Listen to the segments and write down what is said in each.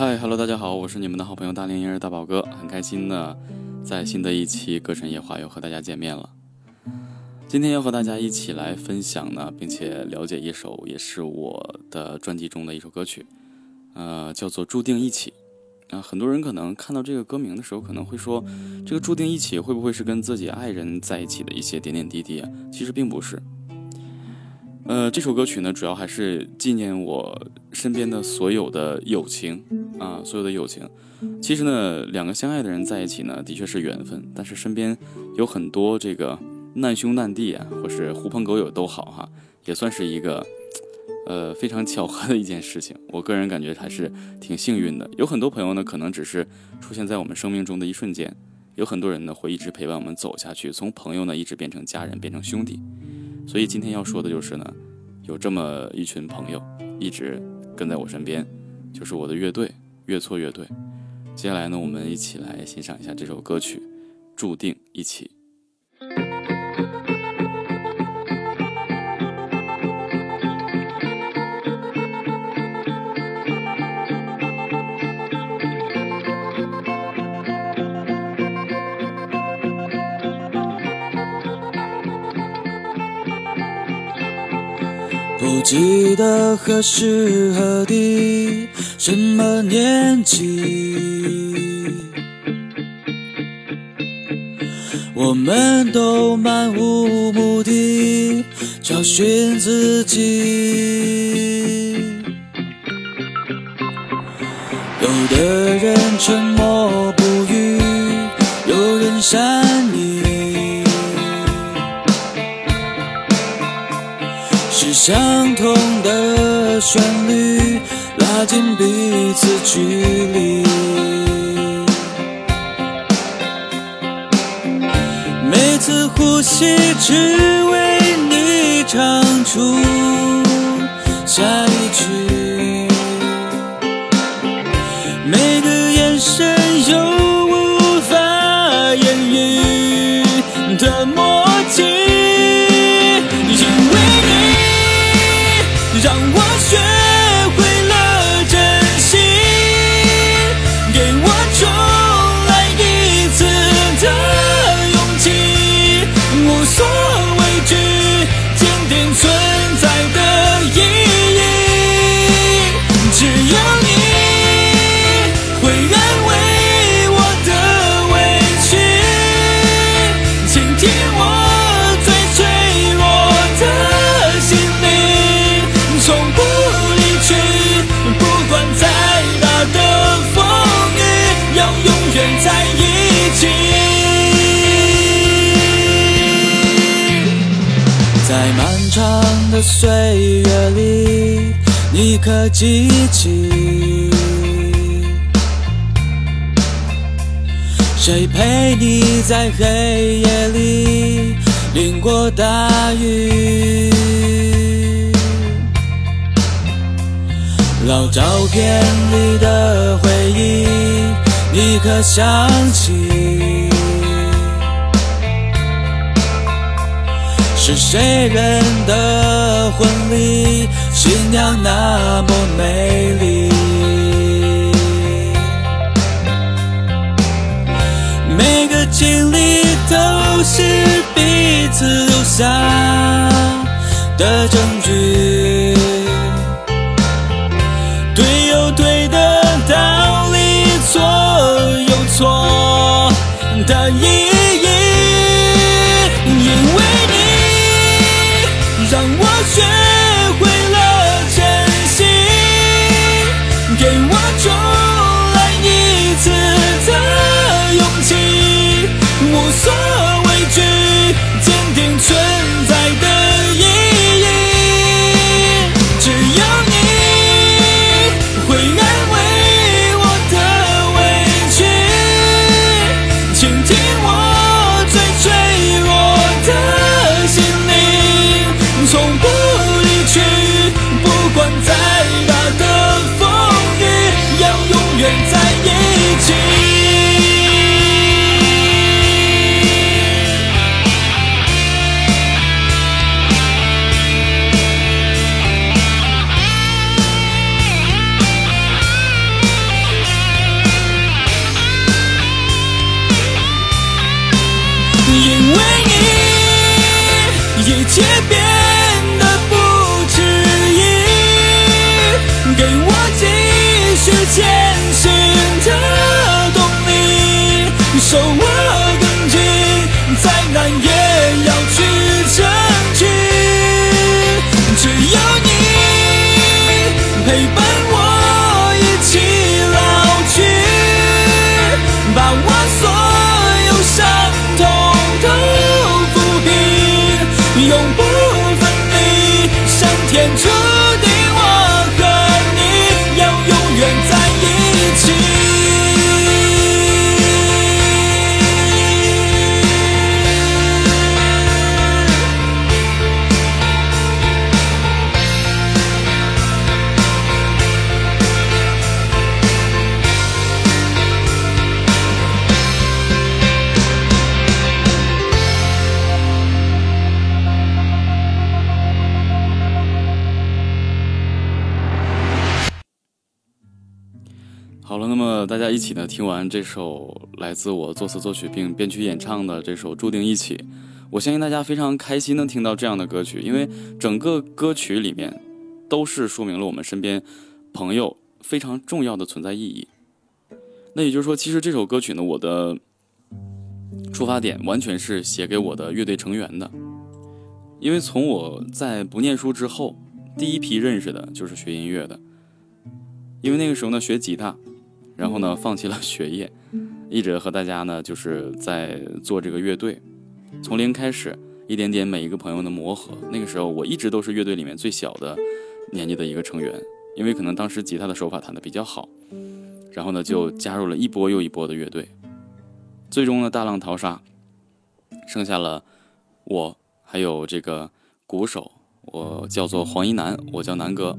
嗨，Hello，大家好，我是你们的好朋友大龄婴儿大宝哥，很开心呢，在新的一期歌神夜话又和大家见面了。今天要和大家一起来分享呢，并且了解一首也是我的专辑中的一首歌曲，呃，叫做《注定一起》。啊，很多人可能看到这个歌名的时候，可能会说，这个注定一起会不会是跟自己爱人在一起的一些点点滴滴啊？其实并不是。呃，这首歌曲呢，主要还是纪念我身边的所有的友情啊，所有的友情。其实呢，两个相爱的人在一起呢，的确是缘分，但是身边有很多这个难兄难弟啊，或是狐朋狗友都好哈，也算是一个。呃，非常巧合的一件事情，我个人感觉还是挺幸运的。有很多朋友呢，可能只是出现在我们生命中的一瞬间；有很多人呢，会一直陪伴我们走下去，从朋友呢，一直变成家人，变成兄弟。所以今天要说的就是呢，有这么一群朋友一直跟在我身边，就是我的乐队——越挫越对。接下来呢，我们一起来欣赏一下这首歌曲《注定一起》。不记得何时何地，什么年纪，我们都漫无目的找寻自己。有的人沉默相同的旋律，拉近彼此距离。每次呼吸，只为你唱出下一曲。岁月里，你可记起，谁陪你在黑夜里淋过大雨？老照片里的回忆，你可想起？谁人的婚礼，新娘那么美丽？每个经历都是彼此留下的证据。好了，那么大家一起呢听完这首来自我作词作曲并编曲演唱的这首《注定一起》，我相信大家非常开心能听到这样的歌曲，因为整个歌曲里面都是说明了我们身边朋友非常重要的存在意义。那也就是说，其实这首歌曲呢，我的出发点完全是写给我的乐队成员的，因为从我在不念书之后，第一批认识的就是学音乐的，因为那个时候呢学吉他。然后呢，放弃了学业，一直和大家呢就是在做这个乐队，从零开始，一点点每一个朋友的磨合。那个时候我一直都是乐队里面最小的年纪的一个成员，因为可能当时吉他的手法弹得比较好，然后呢就加入了一波又一波的乐队，最终呢大浪淘沙，剩下了我还有这个鼓手，我叫做黄一南，我叫南哥，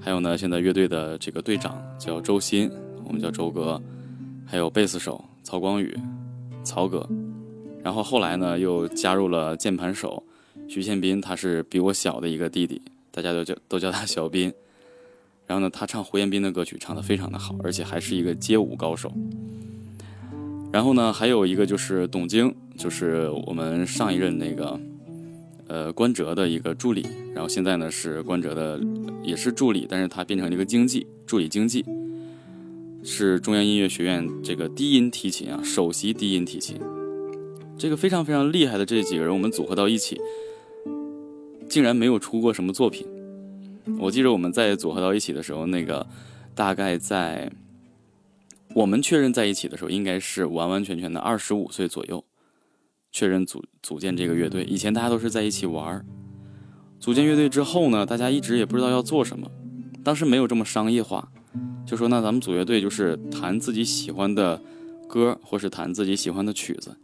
还有呢现在乐队的这个队长叫周鑫。我们叫周哥，还有贝斯手曹光宇，曹哥，然后后来呢又加入了键盘手徐宪斌，他是比我小的一个弟弟，大家都叫都叫他小斌。然后呢，他唱胡彦斌的歌曲唱得非常的好，而且还是一个街舞高手。然后呢，还有一个就是董晶，就是我们上一任那个呃关喆的一个助理，然后现在呢是关喆的也是助理，但是他变成了一个经济助理经济。是中央音乐学院这个低音提琴啊，首席低音提琴，这个非常非常厉害的这几个人，我们组合到一起，竟然没有出过什么作品。我记得我们在组合到一起的时候，那个大概在我们确认在一起的时候，应该是完完全全的二十五岁左右，确认组组建这个乐队。以前大家都是在一起玩儿，组建乐队之后呢，大家一直也不知道要做什么，当时没有这么商业化。就说那咱们组乐队就是弹自己喜欢的歌，或是弹自己喜欢的曲子，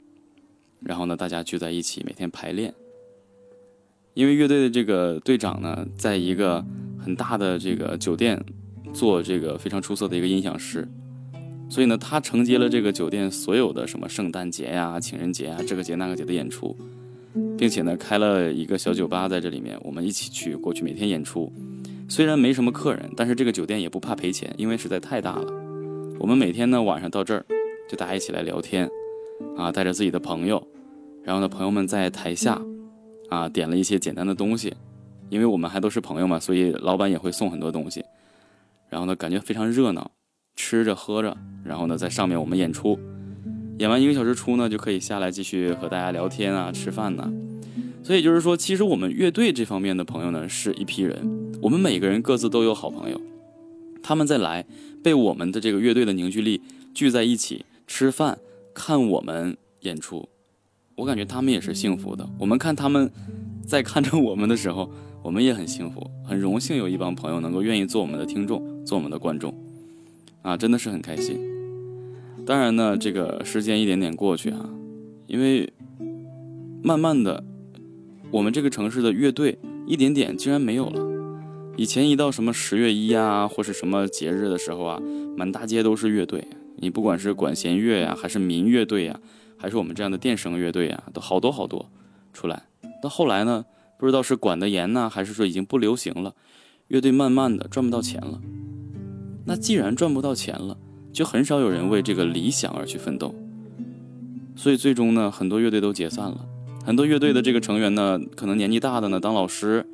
然后呢，大家聚在一起每天排练。因为乐队的这个队长呢，在一个很大的这个酒店做这个非常出色的一个音响师，所以呢，他承接了这个酒店所有的什么圣诞节呀、情人节啊这个节那个节的演出，并且呢，开了一个小酒吧在这里面，我们一起去过去每天演出。虽然没什么客人，但是这个酒店也不怕赔钱，因为实在太大了。我们每天呢晚上到这儿，就大家一起来聊天，啊，带着自己的朋友，然后呢朋友们在台下，啊点了一些简单的东西，因为我们还都是朋友嘛，所以老板也会送很多东西。然后呢感觉非常热闹，吃着喝着，然后呢在上面我们演出，演完一个小时出呢就可以下来继续和大家聊天啊吃饭呢。所以就是说，其实我们乐队这方面的朋友呢是一批人。我们每个人各自都有好朋友，他们在来被我们的这个乐队的凝聚力聚在一起吃饭、看我们演出，我感觉他们也是幸福的。我们看他们在看着我们的时候，我们也很幸福，很荣幸有一帮朋友能够愿意做我们的听众、做我们的观众，啊，真的是很开心。当然呢，这个时间一点点过去啊，因为慢慢的，我们这个城市的乐队一点点竟然没有了。以前一到什么十月一啊，或是什么节日的时候啊，满大街都是乐队。你不管是管弦乐呀，还是民乐队呀，还是我们这样的电声乐队呀，都好多好多出来。到后来呢，不知道是管得严呢，还是说已经不流行了，乐队慢慢的赚不到钱了。那既然赚不到钱了，就很少有人为这个理想而去奋斗。所以最终呢，很多乐队都解散了。很多乐队的这个成员呢，可能年纪大的呢，当老师。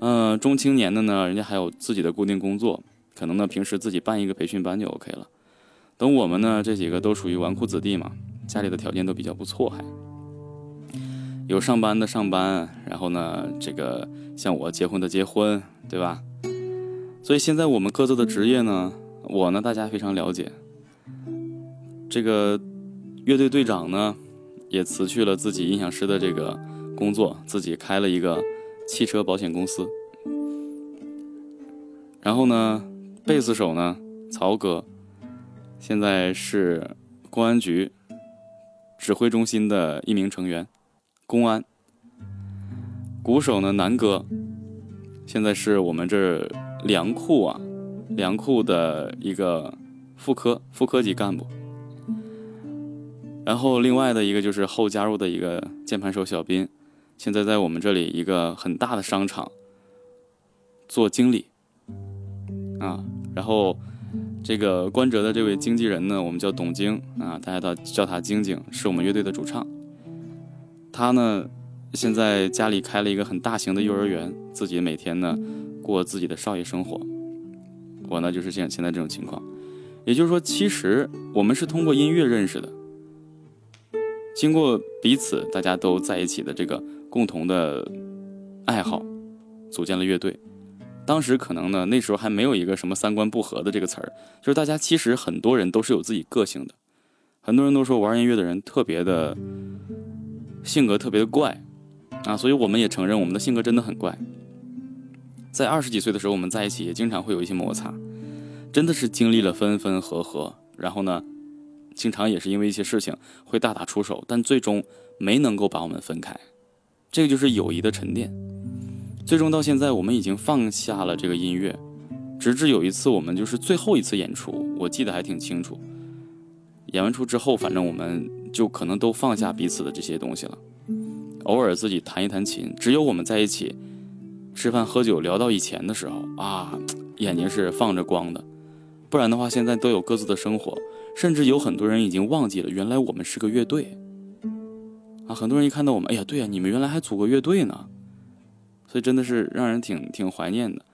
嗯，中青年的呢，人家还有自己的固定工作，可能呢平时自己办一个培训班就 OK 了。等我们呢这几个都属于纨绔子弟嘛，家里的条件都比较不错，还有上班的上班，然后呢这个像我结婚的结婚，对吧？所以现在我们各自的职业呢，我呢大家非常了解。这个乐队队长呢也辞去了自己音响师的这个工作，自己开了一个。汽车保险公司，然后呢，贝斯手呢，曹哥，现在是公安局指挥中心的一名成员，公安。鼓手呢，南哥，现在是我们这粮库啊，粮库的一个副科副科级干部。然后另外的一个就是后加入的一个键盘手小斌。现在在我们这里一个很大的商场做经理，啊，然后这个关喆的这位经纪人呢，我们叫董晶啊，大家都叫他晶晶，是我们乐队的主唱。他呢，现在家里开了一个很大型的幼儿园，自己每天呢过自己的少爷生活。我呢就是现现在这种情况，也就是说，其实我们是通过音乐认识的，经过彼此大家都在一起的这个共同的爱好，组建了乐队。当时可能呢，那时候还没有一个什么三观不合的这个词儿，就是大家其实很多人都是有自己个性的，很多人都说玩音乐的人特别的性格特别的怪啊，所以我们也承认我们的性格真的很怪。在二十几岁的时候，我们在一起也经常会有一些摩擦，真的是经历了分分合合，然后呢，经常也是因为一些事情会大打出手，但最终没能够把我们分开，这个就是友谊的沉淀。最终到现在，我们已经放下了这个音乐，直至有一次我们就是最后一次演出，我记得还挺清楚。演完出之后，反正我们就可能都放下彼此的这些东西了，偶尔自己弹一弹琴，只有我们在一起吃饭喝酒聊到以前的时候啊，眼睛是放着光的，不然的话现在都有各自的生活，甚至有很多人已经忘记了原来我们是个乐队啊，很多人一看到我们，哎呀，对呀，你们原来还组过乐队呢。所以真的是让人挺挺怀念的，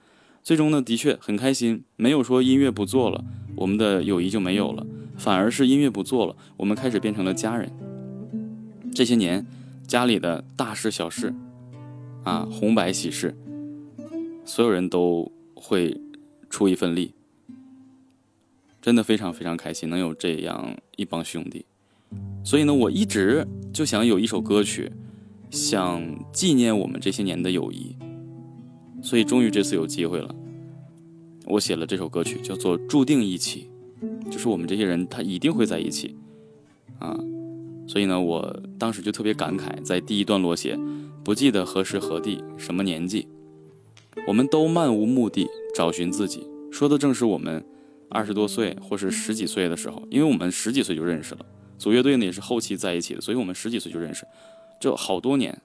最终呢，的确很开心，没有说音乐不做了，我们的友谊就没有了，反而是音乐不做了，我们开始变成了家人。这些年，家里的大事小事，啊，红白喜事，所有人都会出一份力，真的非常非常开心，能有这样一帮兄弟。所以呢，我一直就想有一首歌曲。想纪念我们这些年的友谊，所以终于这次有机会了。我写了这首歌曲，叫做《注定一起》，就是我们这些人他一定会在一起啊。所以呢，我当时就特别感慨，在第一段落写：不记得何时何地，什么年纪，我们都漫无目的找寻自己。说的正是我们二十多岁或是十几岁的时候，因为我们十几岁就认识了，组乐队呢也是后期在一起的，所以我们十几岁就认识。就好多年，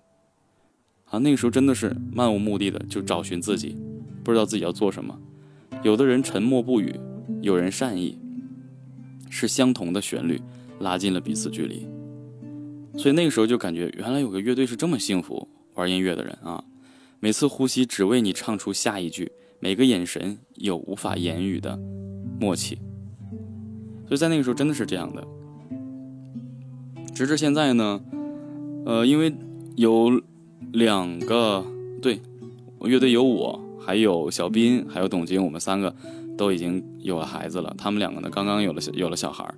啊，那个时候真的是漫无目的的就找寻自己，不知道自己要做什么。有的人沉默不语，有人善意，是相同的旋律拉近了彼此距离。所以那个时候就感觉，原来有个乐队是这么幸福，玩音乐的人啊，每次呼吸只为你唱出下一句，每个眼神有无法言语的默契。所以在那个时候真的是这样的，直至现在呢。呃，因为有两个对，乐队有我，还有小斌，还有董晶，我们三个都已经有了孩子了。他们两个呢，刚刚有了有了小孩儿。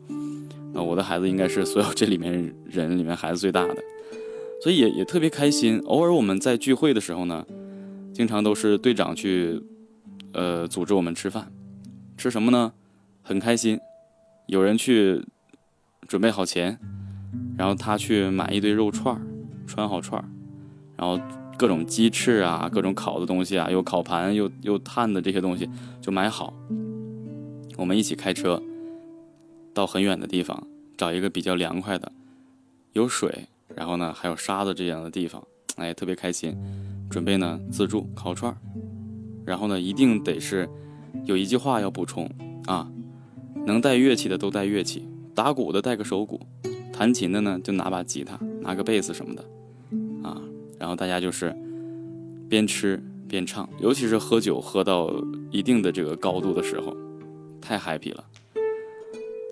啊，我的孩子应该是所有这里面人里面孩子最大的，所以也也特别开心。偶尔我们在聚会的时候呢，经常都是队长去，呃，组织我们吃饭，吃什么呢？很开心，有人去准备好钱。然后他去买一堆肉串儿，穿好串儿，然后各种鸡翅啊，各种烤的东西啊，有烤盘，又又炭的这些东西就买好。我们一起开车到很远的地方，找一个比较凉快的，有水，然后呢还有沙子这样的地方，哎，特别开心。准备呢自助烤串儿，然后呢一定得是有一句话要补充啊，能带乐器的都带乐器，打鼓的带个手鼓。弹琴的呢，就拿把吉他，拿个贝斯什么的，啊，然后大家就是边吃边唱，尤其是喝酒喝到一定的这个高度的时候，太 happy 了，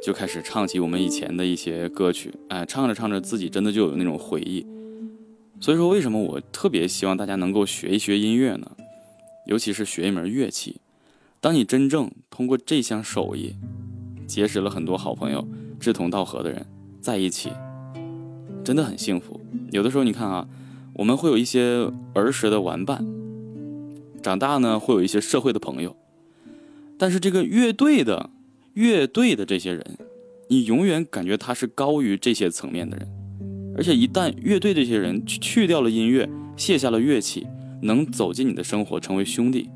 就开始唱起我们以前的一些歌曲，哎，唱着唱着自己真的就有那种回忆。所以说，为什么我特别希望大家能够学一学音乐呢？尤其是学一门乐器。当你真正通过这项手艺，结识了很多好朋友、志同道合的人。在一起真的很幸福。有的时候你看啊，我们会有一些儿时的玩伴，长大呢会有一些社会的朋友，但是这个乐队的乐队的这些人，你永远感觉他是高于这些层面的人。而且一旦乐队这些人去掉了音乐，卸下了乐器，能走进你的生活，成为兄弟，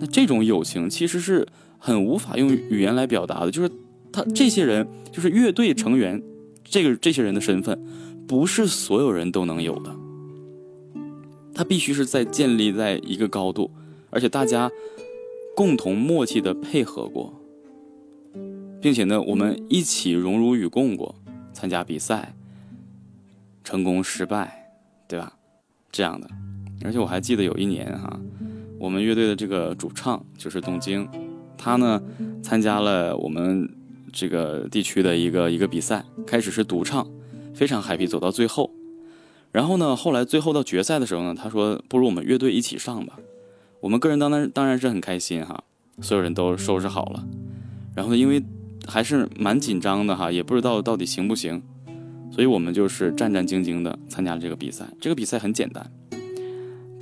那这种友情其实是很无法用语言来表达的。就是他这些人，就是乐队成员。这个这些人的身份，不是所有人都能有的。他必须是在建立在一个高度，而且大家共同默契的配合过，并且呢，我们一起荣辱与共过，参加比赛，成功失败，对吧？这样的。而且我还记得有一年哈，我们乐队的这个主唱就是东京，他呢参加了我们这个地区的一个一个比赛，开始是独唱，非常 happy，走到最后。然后呢，后来最后到决赛的时候呢，他说：“不如我们乐队一起上吧。”我们个人当然当然是很开心哈，所有人都收拾好了。然后，因为还是蛮紧张的哈，也不知道到底行不行，所以我们就是战战兢兢的参加了这个比赛。这个比赛很简单，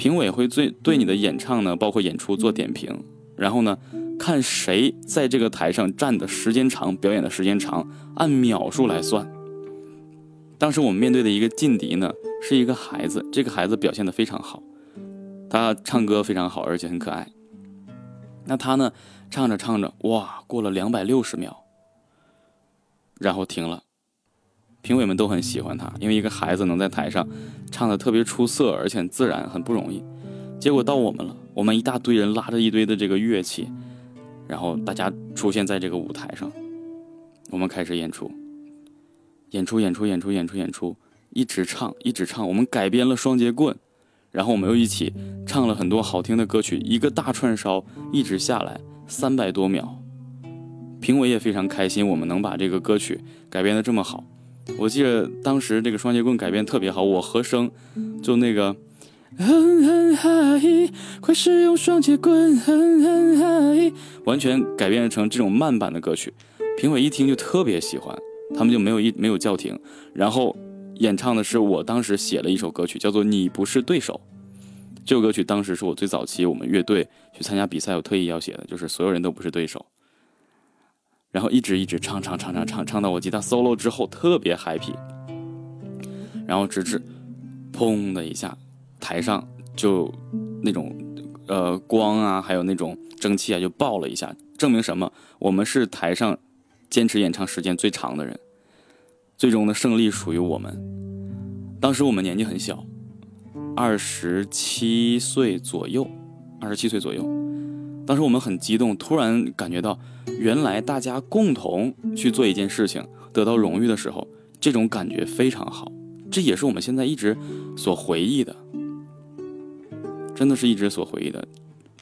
评委会最对你的演唱呢，包括演出做点评，然后呢，看谁在这个台上站的时间长，表演的时间长，按秒数来算。当时我们面对的一个劲敌呢。是一个孩子，这个孩子表现的非常好，他唱歌非常好，而且很可爱。那他呢，唱着唱着，哇，过了两百六十秒，然后停了。评委们都很喜欢他，因为一个孩子能在台上唱的特别出色，而且很自然，很不容易。结果到我们了，我们一大堆人拉着一堆的这个乐器，然后大家出现在这个舞台上，我们开始演出，演出，演出，演出，演出，演出。一直唱，一直唱。我们改编了双截棍，然后我们又一起唱了很多好听的歌曲。一个大串烧一直下来三百多秒，评委也非常开心，我们能把这个歌曲改编的这么好。我记得当时这个双截棍改编特别好，我和声就那个，哼哼哈嘿快使用双截棍，哼哼哈嘿完全改编成这种慢版的歌曲。评委一听就特别喜欢，他们就没有一没有叫停，然后。演唱的是我当时写了一首歌曲，叫做《你不是对手》。这首歌曲当时是我最早期我们乐队去参加比赛，我特意要写的，就是所有人都不是对手。然后一直一直唱唱唱唱唱，唱到我吉他 solo 之后特别 happy。然后直至砰的一下，台上就那种呃光啊，还有那种蒸汽啊，就爆了一下，证明什么？我们是台上坚持演唱时间最长的人。最终的胜利属于我们。当时我们年纪很小，二十七岁左右，二十七岁左右。当时我们很激动，突然感觉到，原来大家共同去做一件事情，得到荣誉的时候，这种感觉非常好。这也是我们现在一直所回忆的，真的是一直所回忆的。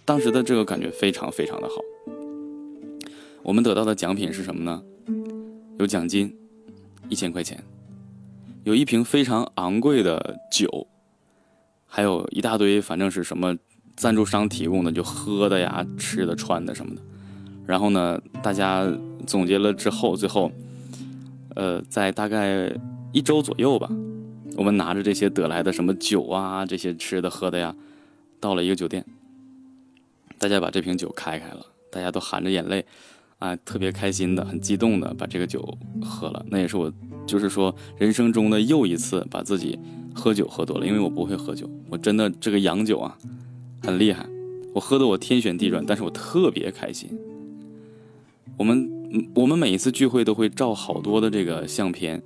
当时的这个感觉非常非常的好。我们得到的奖品是什么呢？有奖金。一千块钱，有一瓶非常昂贵的酒，还有一大堆，反正是什么赞助商提供的，就喝的呀、吃的、穿的什么的。然后呢，大家总结了之后，最后，呃，在大概一周左右吧，我们拿着这些得来的什么酒啊、这些吃的喝的呀，到了一个酒店，大家把这瓶酒开开了，大家都含着眼泪。啊，特别开心的，很激动的把这个酒喝了。那也是我，就是说人生中的又一次把自己喝酒喝多了。因为我不会喝酒，我真的这个洋酒啊，很厉害。我喝的我天旋地转，但是我特别开心。我们我们每一次聚会都会照好多的这个相片，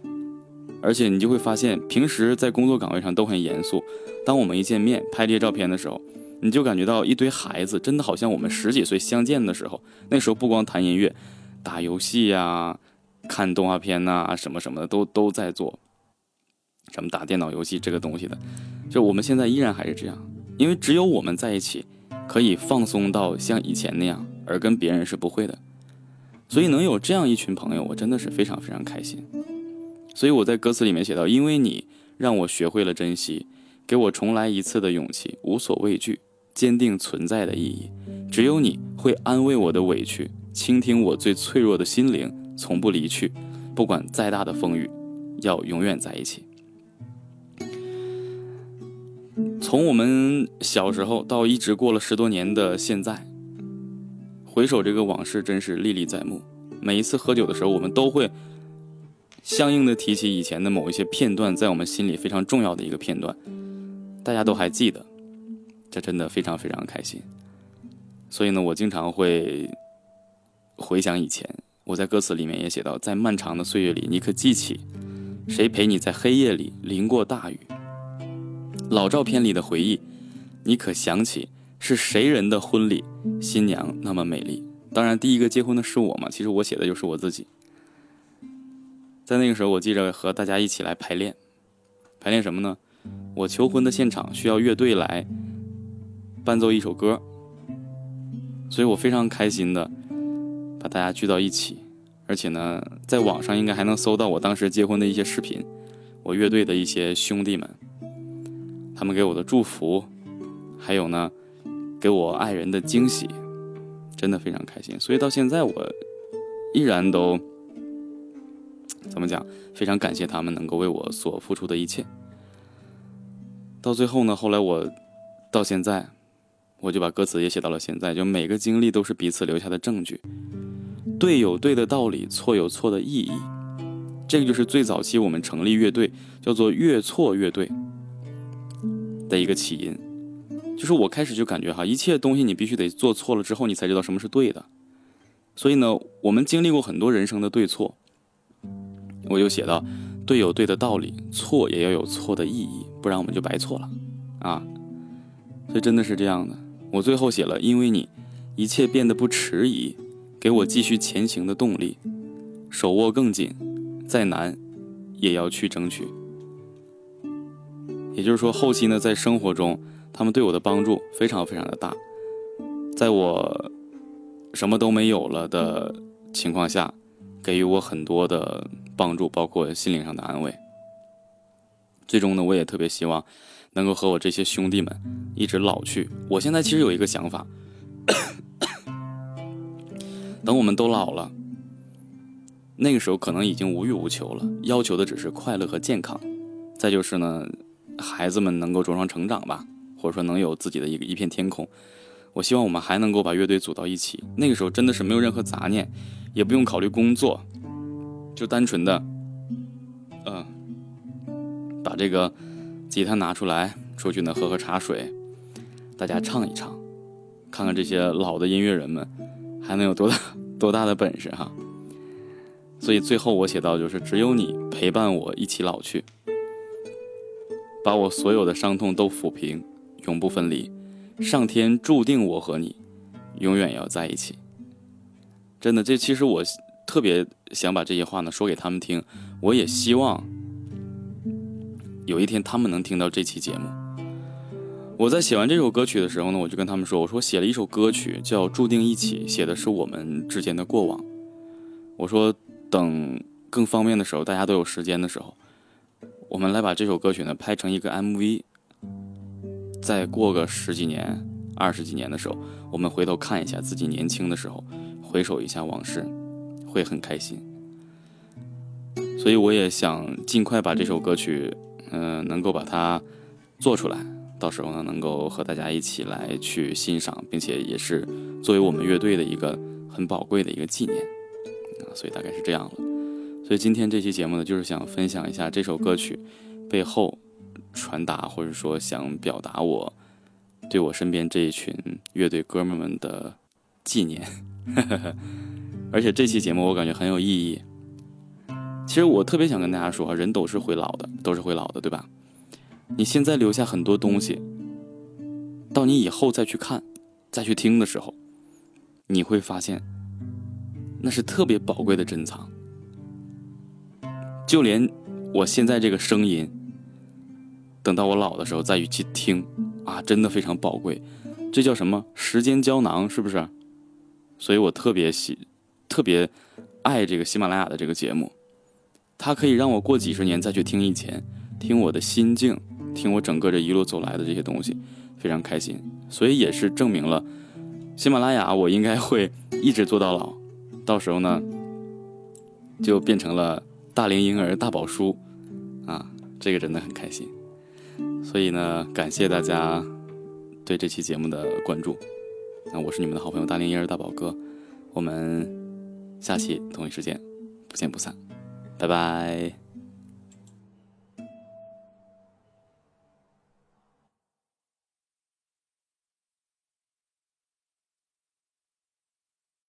而且你就会发现，平时在工作岗位上都很严肃，当我们一见面拍这些照片的时候。你就感觉到一堆孩子，真的好像我们十几岁相见的时候。那时候不光谈音乐，打游戏呀、看动画片呐，什么什么的都都在做。什么打电脑游戏这个东西的，就我们现在依然还是这样，因为只有我们在一起，可以放松到像以前那样，而跟别人是不会的。所以能有这样一群朋友，我真的是非常非常开心。所以我在歌词里面写到：“因为你让我学会了珍惜，给我重来一次的勇气，无所畏惧。”坚定存在的意义，只有你会安慰我的委屈，倾听我最脆弱的心灵，从不离去，不管再大的风雨，要永远在一起。从我们小时候到一直过了十多年的现在，回首这个往事，真是历历在目。每一次喝酒的时候，我们都会相应的提起以前的某一些片段，在我们心里非常重要的一个片段，大家都还记得。这真的非常非常开心，所以呢，我经常会回想以前。我在歌词里面也写到，在漫长的岁月里，你可记起谁陪你在黑夜里淋过大雨？老照片里的回忆，你可想起是谁人的婚礼？新娘那么美丽，当然，第一个结婚的是我嘛，其实我写的就是我自己。在那个时候，我记着和大家一起来排练，排练什么呢？我求婚的现场需要乐队来伴奏一首歌，所以我非常开心的把大家聚到一起，而且呢，在网上应该还能搜到我当时结婚的一些视频，我乐队的一些兄弟们，他们给我的祝福，还有呢，给我爱人的惊喜。真的非常开心，所以到现在我依然都怎么讲？非常感谢他们能够为我所付出的一切。到最后呢，后来我到现在，我就把歌词也写到了现在，就每个经历都是彼此留下的证据。对有对的道理，错有错的意义。这个就是最早期我们成立乐队叫做“乐错乐队”的一个起因。就是我开始就感觉哈，一切东西你必须得做错了之后，你才知道什么是对的。所以呢，我们经历过很多人生的对错，我就写到，对有对的道理，错也要有错的意义，不然我们就白错了啊。所以真的是这样的。我最后写了，因为你，一切变得不迟疑，给我继续前行的动力，手握更紧，再难，也要去争取。也就是说，后期呢，在生活中。他们对我的帮助非常非常的大，在我什么都没有了的情况下，给予我很多的帮助，包括心灵上的安慰。最终呢，我也特别希望能够和我这些兄弟们一直老去。我现在其实有一个想法，等我们都老了，那个时候可能已经无欲无求了，要求的只是快乐和健康，再就是呢，孩子们能够茁壮成长吧。或者说能有自己的一个一片天空，我希望我们还能够把乐队组到一起。那个时候真的是没有任何杂念，也不用考虑工作，就单纯的，嗯，把这个吉他拿出来，出去呢喝喝茶水，大家唱一唱，看看这些老的音乐人们还能有多大 多大的本事哈。所以最后我写到就是只有你陪伴我一起老去，把我所有的伤痛都抚平。永不分离，上天注定我和你永远要在一起。真的，这其实我特别想把这些话呢说给他们听。我也希望有一天他们能听到这期节目。我在写完这首歌曲的时候呢，我就跟他们说：“我说写了一首歌曲叫《注定一起》，写的是我们之间的过往。我说等更方便的时候，大家都有时间的时候，我们来把这首歌曲呢拍成一个 MV。”再过个十几年、二十几年的时候，我们回头看一下自己年轻的时候，回首一下往事，会很开心。所以我也想尽快把这首歌曲，嗯，能够把它做出来，到时候呢，能够和大家一起来去欣赏，并且也是作为我们乐队的一个很宝贵的一个纪念啊。所以大概是这样了。所以今天这期节目呢，就是想分享一下这首歌曲背后。传达或者说想表达我对我身边这一群乐队哥们们的纪念，而且这期节目我感觉很有意义。其实我特别想跟大家说，人都是会老的，都是会老的，对吧？你现在留下很多东西，到你以后再去看、再去听的时候，你会发现那是特别宝贵的珍藏。就连我现在这个声音。等到我老的时候再去听，啊，真的非常宝贵，这叫什么时间胶囊，是不是？所以我特别喜，特别爱这个喜马拉雅的这个节目，它可以让我过几十年再去听以前，听我的心境，听我整个这一路走来的这些东西，非常开心。所以也是证明了，喜马拉雅我应该会一直做到老，到时候呢，就变成了大龄婴儿大宝叔，啊，这个真的很开心。所以呢，感谢大家对这期节目的关注。那我是你们的好朋友大龄婴儿大宝哥，我们下期同一时间不见不散，拜拜。